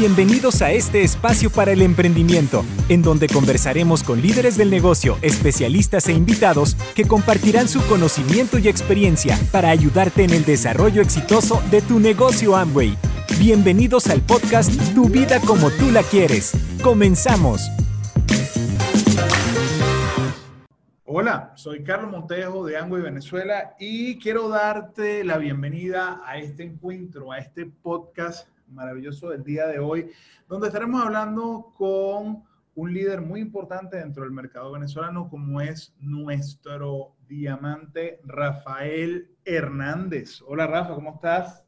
Bienvenidos a este espacio para el emprendimiento, en donde conversaremos con líderes del negocio, especialistas e invitados que compartirán su conocimiento y experiencia para ayudarte en el desarrollo exitoso de tu negocio Amway. Bienvenidos al podcast Tu vida como tú la quieres. Comenzamos. Hola, soy Carlos Montejo de Amway Venezuela y quiero darte la bienvenida a este encuentro, a este podcast maravilloso del día de hoy, donde estaremos hablando con un líder muy importante dentro del mercado venezolano, como es nuestro diamante Rafael Hernández. Hola Rafa, ¿cómo estás?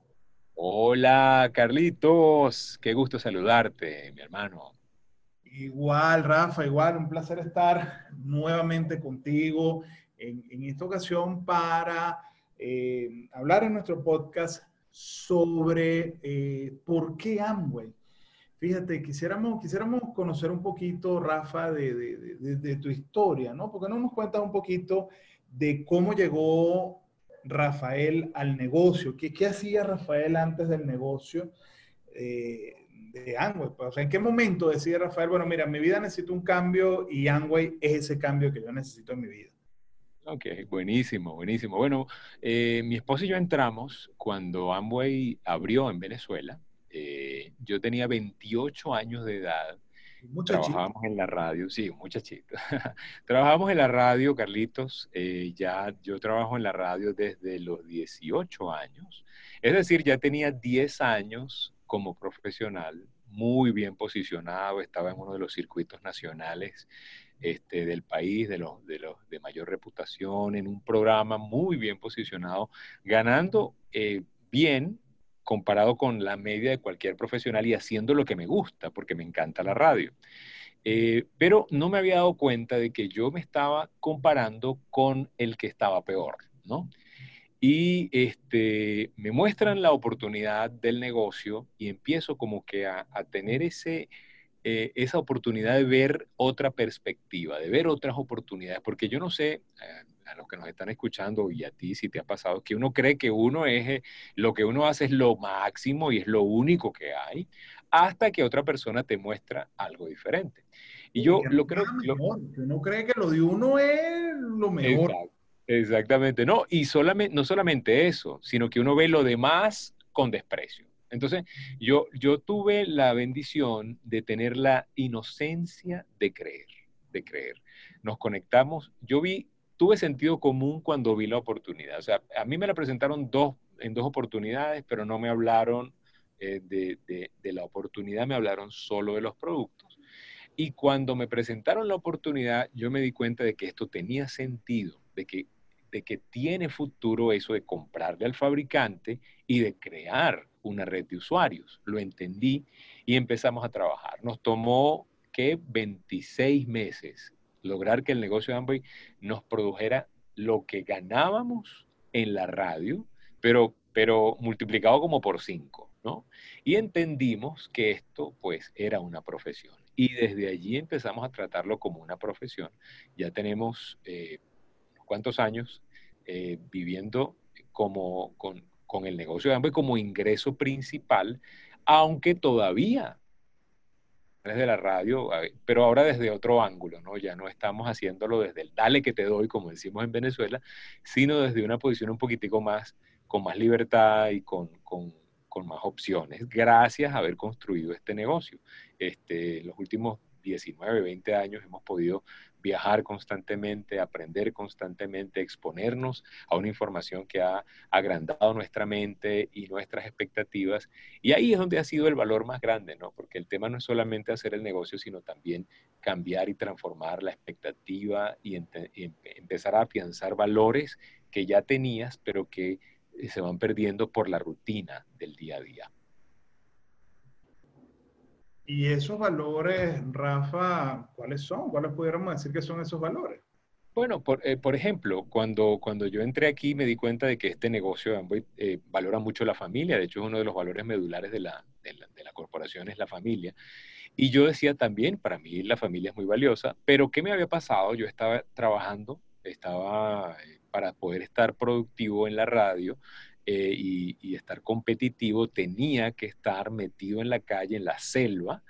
Hola Carlitos, qué gusto saludarte, mi hermano. Igual, Rafa, igual, un placer estar nuevamente contigo en, esta ocasión para eh, hablar en nuestro podcast sobre eh, por qué Amway. Fíjate, quisiéramos, quisiéramos conocer un poquito, Rafa, de, tu historia, ¿no? Porque no nos cuentas un poquito de cómo llegó Rafael al negocio. ¿Qué, qué hacía Rafael antes del negocio eh, de Amway? Pues, o sea, ¿en qué momento decide Rafael, bueno, mira, mi vida necesita un cambio y Amway es ese cambio que yo necesito en mi vida? Ok, buenísimo, buenísimo. Bueno, eh, mi esposo y yo entramos cuando Amway abrió en Venezuela. Eh, yo tenía 28 años de edad. Trabajábamos en la radio, sí, muchachito. Trabajábamos en la radio, Carlitos. Eh, ya yo trabajo en la radio desde los 18 años. Es decir, ya tenía 10 años como profesional, muy bien posicionado, estaba en uno de los circuitos nacionales este, del país, de los, de los de mayor reputación, en un programa muy bien posicionado, ganando eh, bien comparado con la media de cualquier profesional y haciendo lo que me gusta, porque me encanta la radio. Eh, pero no me había dado cuenta de que yo me estaba comparando con el que estaba peor, ¿no? Y este, me muestran la oportunidad del negocio y empiezo como que a, a tener ese, eh, esa oportunidad de ver otra perspectiva, de ver otras oportunidades, porque yo no sé, eh, a los que nos están escuchando y a ti si te ha pasado, que uno cree que uno es, eh, lo que uno hace es lo máximo y es lo único que hay, hasta que otra persona te muestra algo diferente. Y yo lo creo... que uno cree que lo de uno es lo mejor. exactamente, no, y solamente, no solamente eso, sino que uno ve lo demás con desprecio. Entonces, yo, yo tuve la bendición de tener la inocencia de creer, de creer. Nos conectamos, yo vi, tuve sentido común cuando vi la oportunidad. O sea, a mí me la presentaron dos, en dos oportunidades, pero no me hablaron eh, de, de la oportunidad, me hablaron solo de los productos. Y cuando me presentaron la oportunidad, yo me di cuenta de que esto tenía sentido, de que de que tiene futuro eso de comprarle al fabricante y de crear una red de usuarios. Lo entendí y empezamos a trabajar. Nos tomó que 26 meses lograr que el negocio de Amway nos produjera lo que ganábamos en la radio, pero, pero multiplicado como por 5, ¿no? Y entendimos que esto pues era una profesión. Y desde allí empezamos a tratarlo como una profesión. Ya tenemos eh, cuántos años eh, viviendo como, con, con, el negocio de Amway como ingreso principal, aunque todavía desde la radio, pero ahora desde otro ángulo, ¿no? Ya no estamos haciéndolo desde el dale que te doy, como decimos en Venezuela, sino desde una posición un poquitico más, con más libertad y con, con, con más opciones, gracias a haber construido este negocio. Este, los últimos 19, 20 años hemos podido viajar constantemente, aprender constantemente, exponernos a una información que ha agrandado nuestra mente y nuestras expectativas. Y ahí es donde ha sido el valor más grande, ¿no? Porque el tema no es solamente hacer el negocio, sino también cambiar y transformar la expectativa y, y empezar a afianzar valores que ya tenías, pero que eh, se van perdiendo por la rutina del día a día. Y esos valores, Rafa, ¿cuáles son? ¿Cuáles pudiéramos decir que son esos valores? Bueno, por, eh, ejemplo, cuando, cuando yo entré aquí me di cuenta de que este negocio eh, valora mucho la familia, de hecho es uno de los valores medulares de la, de la, de la corporación, es la familia. Y yo decía también, para mí la familia es muy valiosa, pero ¿qué me había pasado? Yo estaba trabajando, estaba eh, para poder estar productivo en la radio, eh, y, estar competitivo, tenía que estar metido en la calle, en la selva,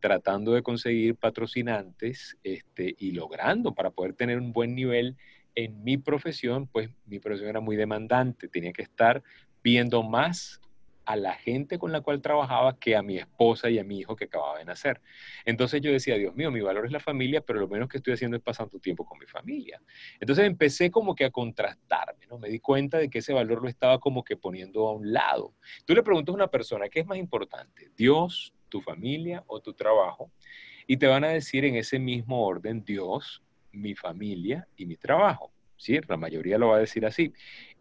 tratando de conseguir patrocinantes este, y logrando para poder tener un buen nivel en mi profesión, pues mi profesión era muy demandante, tenía que estar viendo más a la gente con la cual trabajaba que a mi esposa y a mi hijo que acababa de nacer. Entonces yo decía, Dios mío, mi valor es la familia, pero lo menos que estoy haciendo es pasando tiempo con mi familia. Entonces empecé como que a contrastarme, ¿no? Me di cuenta de que ese valor lo estaba como que poniendo a un lado. Tú le preguntas a una persona, ¿qué es más importante? ¿Dios, tu familia o tu trabajo? Y te van a decir en ese mismo orden, Dios, mi familia y mi trabajo. ¿sí? La mayoría lo va a decir así.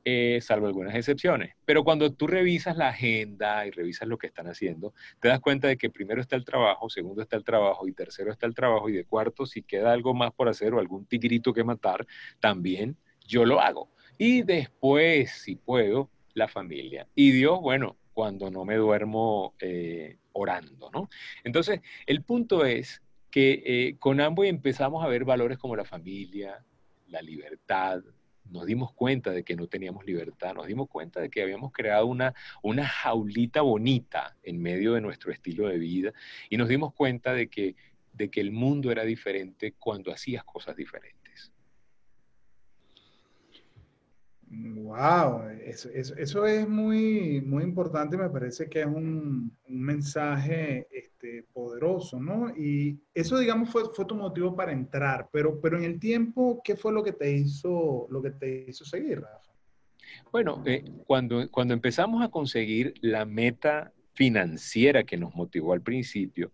Eh, salvo algunas excepciones. Pero cuando tú revisas la agenda y revisas lo que están haciendo, te das cuenta de que primero está el trabajo, segundo está el trabajo y tercero está el trabajo y de cuarto, si queda algo más por hacer o algún tigrito que matar, también yo lo hago. Y después, si puedo, la familia. Y Dios, bueno, cuando no me duermo eh, orando, ¿no? Entonces, el punto es que eh, con ambos empezamos a ver valores como la familia, la libertad, nos dimos cuenta de que no teníamos libertad, nos dimos cuenta de que habíamos creado una, una jaulita bonita en medio de nuestro estilo de vida y nos dimos cuenta de que, de que el mundo era diferente cuando hacías cosas diferentes. Wow, eso, es muy, muy importante, me parece que es un, mensaje este, poderoso, ¿no? Y eso, digamos, fue, fue tu motivo para entrar, pero, pero en el tiempo, ¿qué fue lo que te hizo, lo que te hizo seguir, Rafa? Bueno, eh, cuando, cuando empezamos a conseguir la meta financiera que nos motivó al principio,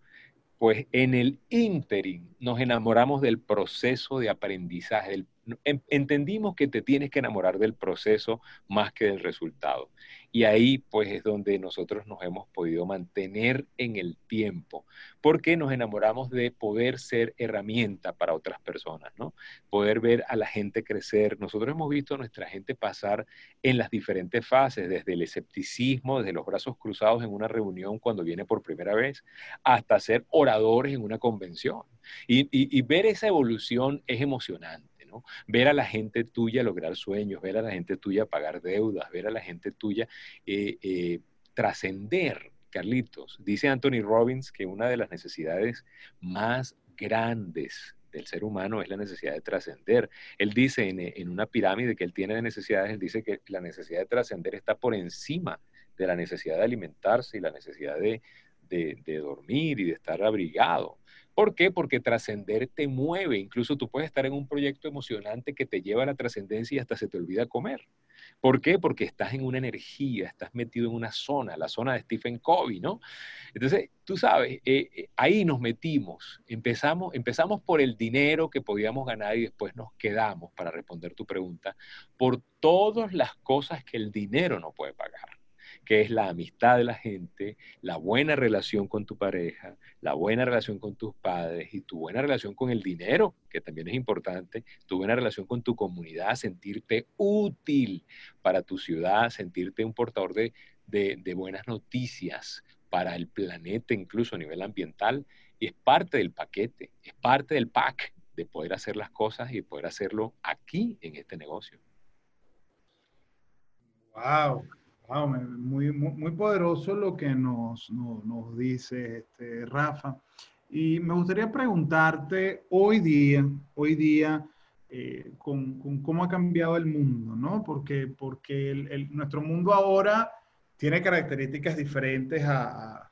pues en el interim nos enamoramos del proceso de aprendizaje, del entendimos que te tienes que enamorar del proceso más que del resultado. Y ahí pues es donde nosotros nos hemos podido mantener en el tiempo, porque nos enamoramos de poder ser herramienta para otras personas, ¿no? Poder ver a la gente crecer. Nosotros hemos visto a nuestra gente pasar en las diferentes fases, desde el escepticismo, desde los brazos cruzados en una reunión cuando viene por primera vez, hasta ser oradores en una convención. y ver esa evolución es emocionante. Ver a la gente tuya lograr sueños, ver a la gente tuya pagar deudas, ver a la gente tuya eh, eh, trascender, Carlitos. Dice Anthony Robbins que una de las necesidades más grandes del ser humano es la necesidad de trascender. Él dice en, una pirámide que él tiene de necesidades, él dice que la necesidad de trascender está por encima de la necesidad de alimentarse y la necesidad de dormir y de estar abrigado. ¿Por qué? Porque trascender te mueve. Incluso tú puedes estar en un proyecto emocionante que te lleva a la trascendencia y hasta se te olvida comer. ¿Por qué? Porque estás en una energía, estás metido en una zona, la zona de Stephen Covey, ¿no? Entonces, tú sabes, eh, eh, ahí nos metimos. Empezamos, empezamos por el dinero que podíamos ganar y después nos quedamos, para responder tu pregunta, por todas las cosas que el dinero no puede pagar que es la amistad de la gente, la buena relación con tu pareja, la buena relación con tus padres y tu buena relación con el dinero, que también es importante, tu buena relación con tu comunidad, sentirte útil para tu ciudad, sentirte un portador de, buenas noticias para el planeta, incluso a nivel ambiental, y es parte del paquete, es parte del pack de poder hacer las cosas y poder hacerlo aquí en este negocio. Wow, muy, muy, poderoso lo que nos, nos, dice este, Rafa. Y me gustaría preguntarte hoy día, hoy día, eh, con, con, cómo ha cambiado el mundo, ¿no? Porque, porque nuestro mundo ahora tiene características diferentes a,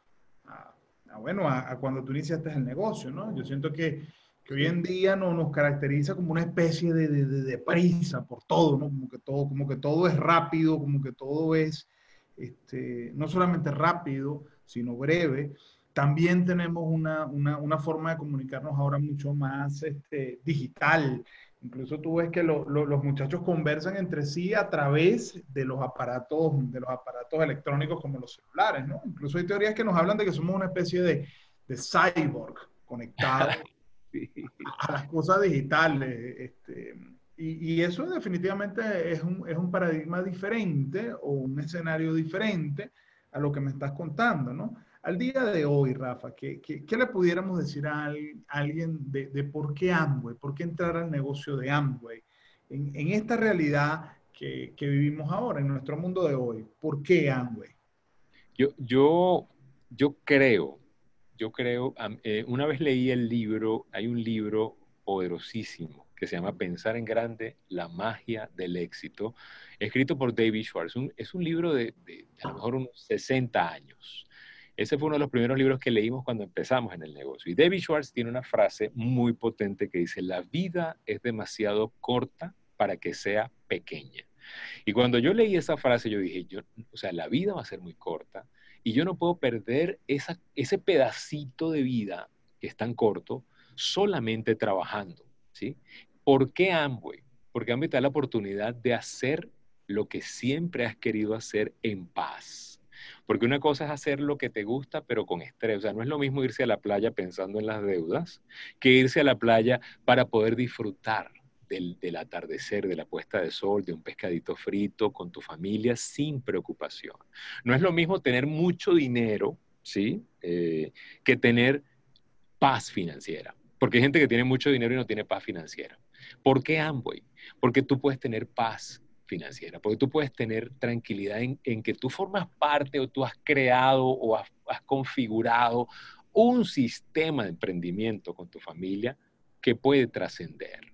bueno, a, cuando tú iniciaste el negocio, ¿no? Yo siento que que hoy en día no, nos caracteriza como una especie de, de, de, prisa por todo, ¿no? Como que todo, como que todo es rápido, como que todo es este, no solamente rápido, sino breve. También tenemos una, una, una forma de comunicarnos ahora mucho más este, digital. Incluso tú ves que los muchachos conversan entre sí a través de los aparatos, de los aparatos electrónicos como los celulares, ¿no? Incluso hay teorías que nos hablan de que somos una especie de, de cyborg conectados a las cosas digitales. Este, y, eso definitivamente es un, es un, paradigma diferente o un escenario diferente a lo que me estás contando, ¿no? Al día de hoy, Rafa, ¿qué, qué, qué le pudiéramos decir a alguien de, de, por qué Amway, por qué entrar al negocio de Amway? En, en esta realidad que, vivimos ahora, en nuestro mundo de hoy. ¿Por qué Amway? Yo, yo, yo creo, yo creo, eh, una vez leí el libro, hay un libro poderosísimo que se llama Pensar en Grande, la magia del éxito, escrito por David Schwartz. es un libro de, de, a lo mejor unos 60 años. Ese fue uno de los primeros libros que leímos cuando empezamos en el negocio. Y David Schwartz tiene una frase muy potente que dice, la vida es demasiado corta para que sea pequeña. Y cuando yo leí esa frase, yo dije, yo, o sea, la vida va a ser muy corta y yo no puedo perder ese pedacito de vida que es tan corto solamente trabajando, ¿sí? ¿Por qué Amway? Porque Amway te da la oportunidad de hacer lo que siempre has querido hacer en paz. Porque una cosa es hacer lo que te gusta, pero con estrés. O sea, no es lo mismo irse a la playa pensando en las deudas que irse a la playa para poder disfrutar del, atardecer, de la puesta de sol, de un pescadito frito con tu familia sin preocupación. No es lo mismo tener mucho dinero, ¿sí? Eh, que tener paz financiera. Porque hay gente que tiene mucho dinero y no tiene paz financiera. ¿Por qué Amway? Porque tú puedes tener paz financiera, porque tú puedes tener tranquilidad en, que tú formas parte o tú has creado o has configurado un sistema de emprendimiento con tu familia que puede trascender.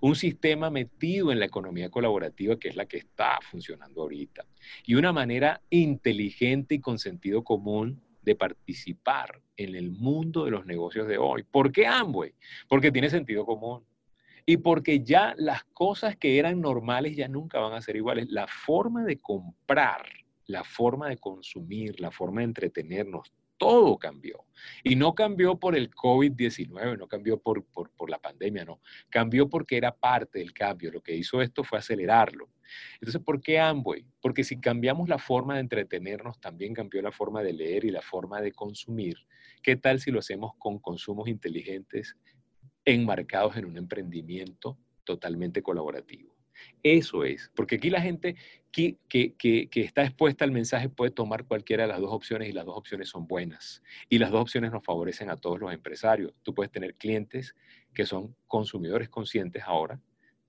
Un sistema metido en la economía colaborativa que es la que está funcionando ahorita. Y una manera inteligente y con sentido común de participar en el mundo de los negocios de hoy. ¿Por qué Amway? Porque tiene sentido común. Y porque ya las cosas que eran normales ya nunca van a ser iguales. La forma de comprar, la forma de consumir, la forma de entretenernos, todo cambió. Y no cambió por el COVID-19, no cambió por, por, la pandemia, no. Cambió porque era parte del cambio. Lo que hizo esto fue acelerarlo. Entonces, ¿por qué Amway? Porque si cambiamos la forma de entretenernos, también cambió la forma de leer y la forma de consumir. ¿Qué tal si lo hacemos con consumos inteligentes enmarcados en un emprendimiento totalmente colaborativo? Eso es, porque aquí la gente que, está expuesta al mensaje puede tomar cualquiera de las dos opciones y las dos opciones son buenas. Y las dos opciones nos favorecen a todos los empresarios. Tú puedes tener clientes que son consumidores conscientes ahora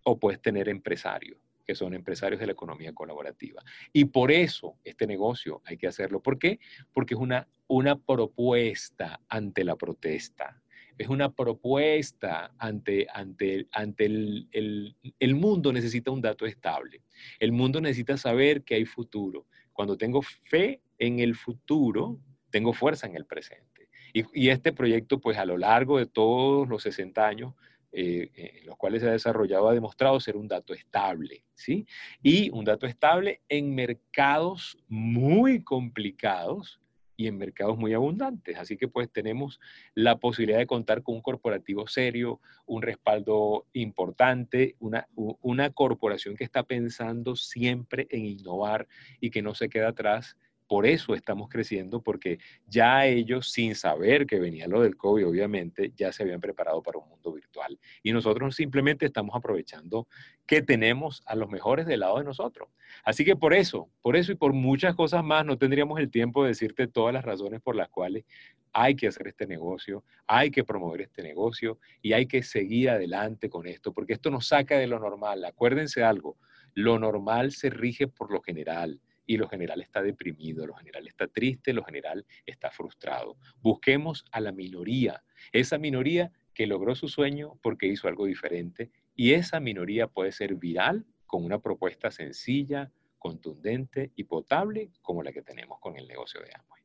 o puedes tener empresarios que son empresarios de la economía colaborativa. Y por eso este negocio hay que hacerlo. ¿Por qué? Porque es una, una propuesta ante la protesta es una propuesta ante, ante, ante el, el, mundo necesita un dato estable. El mundo necesita saber que hay futuro. Cuando tengo fe en el futuro, tengo fuerza en el presente. Y, este proyecto, pues a lo largo de todos los 60 años, eh, en los cuales se ha desarrollado, ha demostrado ser un dato estable, ¿sí? Y un dato estable en mercados muy complicados, y en mercados muy abundantes. Así que pues tenemos la posibilidad de contar con un corporativo serio, un respaldo importante, una, una corporación que está pensando siempre en innovar y que no se queda atrás por eso estamos creciendo, porque ya ellos, sin saber que venía lo del COVID, obviamente, ya se habían preparado para un mundo virtual. Y nosotros simplemente estamos aprovechando que tenemos a los mejores del lado de nosotros. Así que por eso, por eso y por muchas cosas más, no tendríamos el tiempo de decirte todas las razones por las cuales hay que hacer este negocio, hay que promover este negocio y hay que seguir adelante con esto, porque esto nos saca de lo normal. Acuérdense algo, lo normal se rige por lo general y lo general está deprimido, lo general está triste, lo general está frustrado. Busquemos a la minoría, esa minoría que logró su sueño porque hizo algo diferente y esa minoría puede ser viral con una propuesta sencilla, contundente y potable como la que tenemos con el negocio de Amway.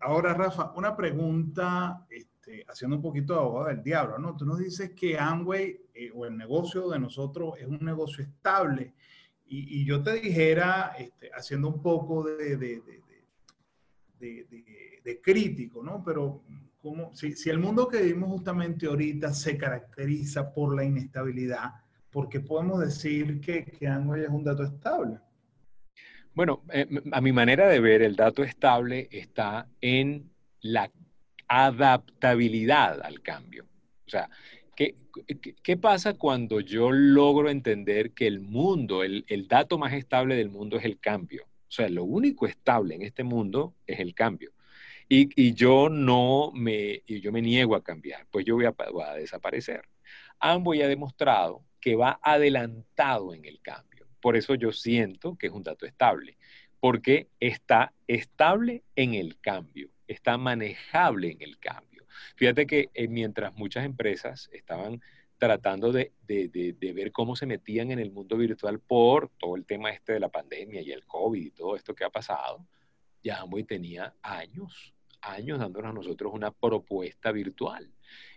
Ahora, Rafa, una pregunta este, haciendo un poquito de abogado del diablo, ¿no? Tú nos dices que Amway eh, o el negocio de nosotros es un negocio estable y, yo te dijera, este, haciendo un poco de, crítico, ¿no? Pero como, si, si, el mundo que vivimos justamente ahorita se caracteriza por la inestabilidad, ¿por qué podemos decir que, que Amway es un dato estable? Bueno, eh, a mi manera de ver, el dato estable está en la adaptabilidad al cambio. O sea, ¿qué, qué, pasa cuando yo logro entender que el mundo, el, el dato más estable del mundo es el cambio? O sea, lo único estable en este mundo es el cambio. Y, yo no me, y yo me niego a cambiar, pues yo voy a, a desaparecer. Amway ha demostrado que va adelantado en el cambio. Por eso yo siento que es un dato estable, porque está estable en el cambio, está manejable en el cambio. Fíjate que eh, mientras muchas empresas estaban tratando de, ver cómo se metían en el mundo virtual por todo el tema este de la pandemia y el COVID y todo esto que ha pasado, Amway tenía años, años dándonos a nosotros una propuesta virtual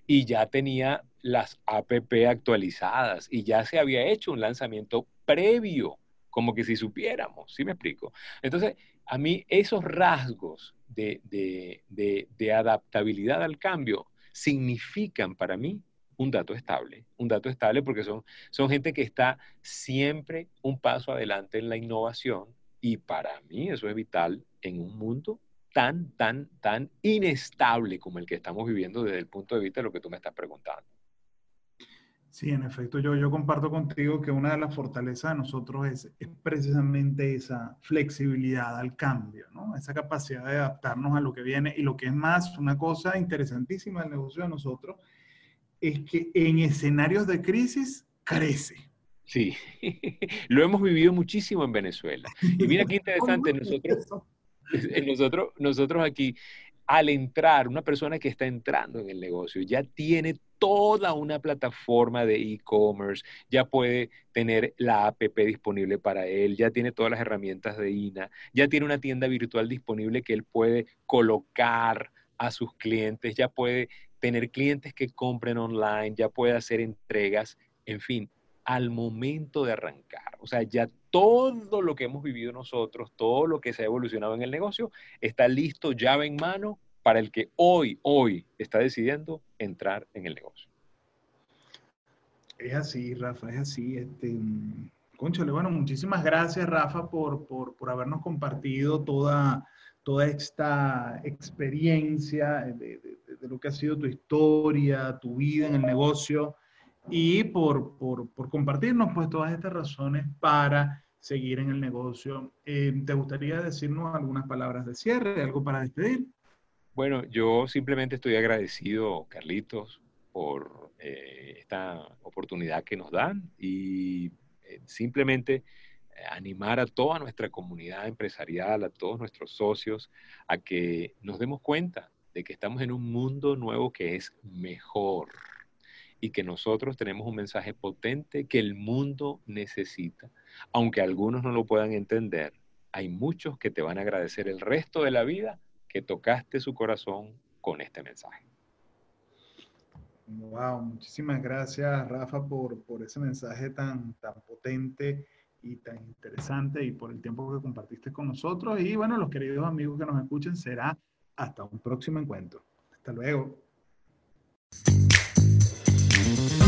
y ya tenía las APP actualizadas y ya se había hecho un lanzamiento previo, como que si supiéramos, ¿sí me explico? Entonces, a mí esos rasgos de, de adaptabilidad al cambio significan para mí un dato estable, un dato estable porque son, son gente que está siempre un paso adelante en la innovación y para mí eso es vital en un mundo tan, tan, tan inestable como el que estamos viviendo desde el punto de vista de lo que tú me estás preguntando. Sí, en efecto, yo, yo comparto contigo que una de las fortalezas de nosotros es, es, precisamente esa flexibilidad al cambio, ¿no? esa capacidad de adaptarnos a lo que viene y lo que es más, una cosa interesantísima del negocio de nosotros es que en escenarios de crisis crece. Sí, lo hemos vivido muchísimo en Venezuela. Y mira qué interesante, nosotros, nosotros, nosotros aquí, al entrar, una persona que está entrando en el negocio ya tiene toda una plataforma de e-commerce, ya puede tener la app disponible para él, ya tiene todas las herramientas de INA, ya tiene una tienda virtual disponible que él puede colocar a sus clientes, ya puede tener clientes que compren online, ya puede hacer entregas, en fin, al momento de arrancar. O sea, ya todo lo que hemos vivido nosotros, todo lo que se ha evolucionado en el negocio, está listo, llave en mano, para el que hoy, hoy está decidiendo entrar en el negocio. Es así, Rafa, es así. Este, conchale, bueno, muchísimas gracias, Rafa, por, por, por habernos compartido toda, toda esta experiencia de, de lo que ha sido tu historia, tu vida en el negocio y por, por, compartirnos pues todas estas razones para seguir en el negocio. Eh, ¿Te gustaría decirnos algunas palabras de cierre, algo para despedir? Bueno, yo simplemente estoy agradecido, Carlitos, por eh, esta oportunidad que nos dan y eh, simplemente animar a toda nuestra comunidad empresarial, a todos nuestros socios, a que nos demos cuenta de que estamos en un mundo nuevo que es mejor y que nosotros tenemos un mensaje potente que el mundo necesita. Aunque algunos no lo puedan entender, hay muchos que te van a agradecer el resto de la vida que tocaste su corazón con este mensaje. Wow, muchísimas gracias Rafa por, por ese mensaje tan, tan potente y tan interesante y por el tiempo que compartiste con nosotros. Y bueno, los queridos amigos que nos escuchen, será hasta un próximo encuentro. Hasta luego.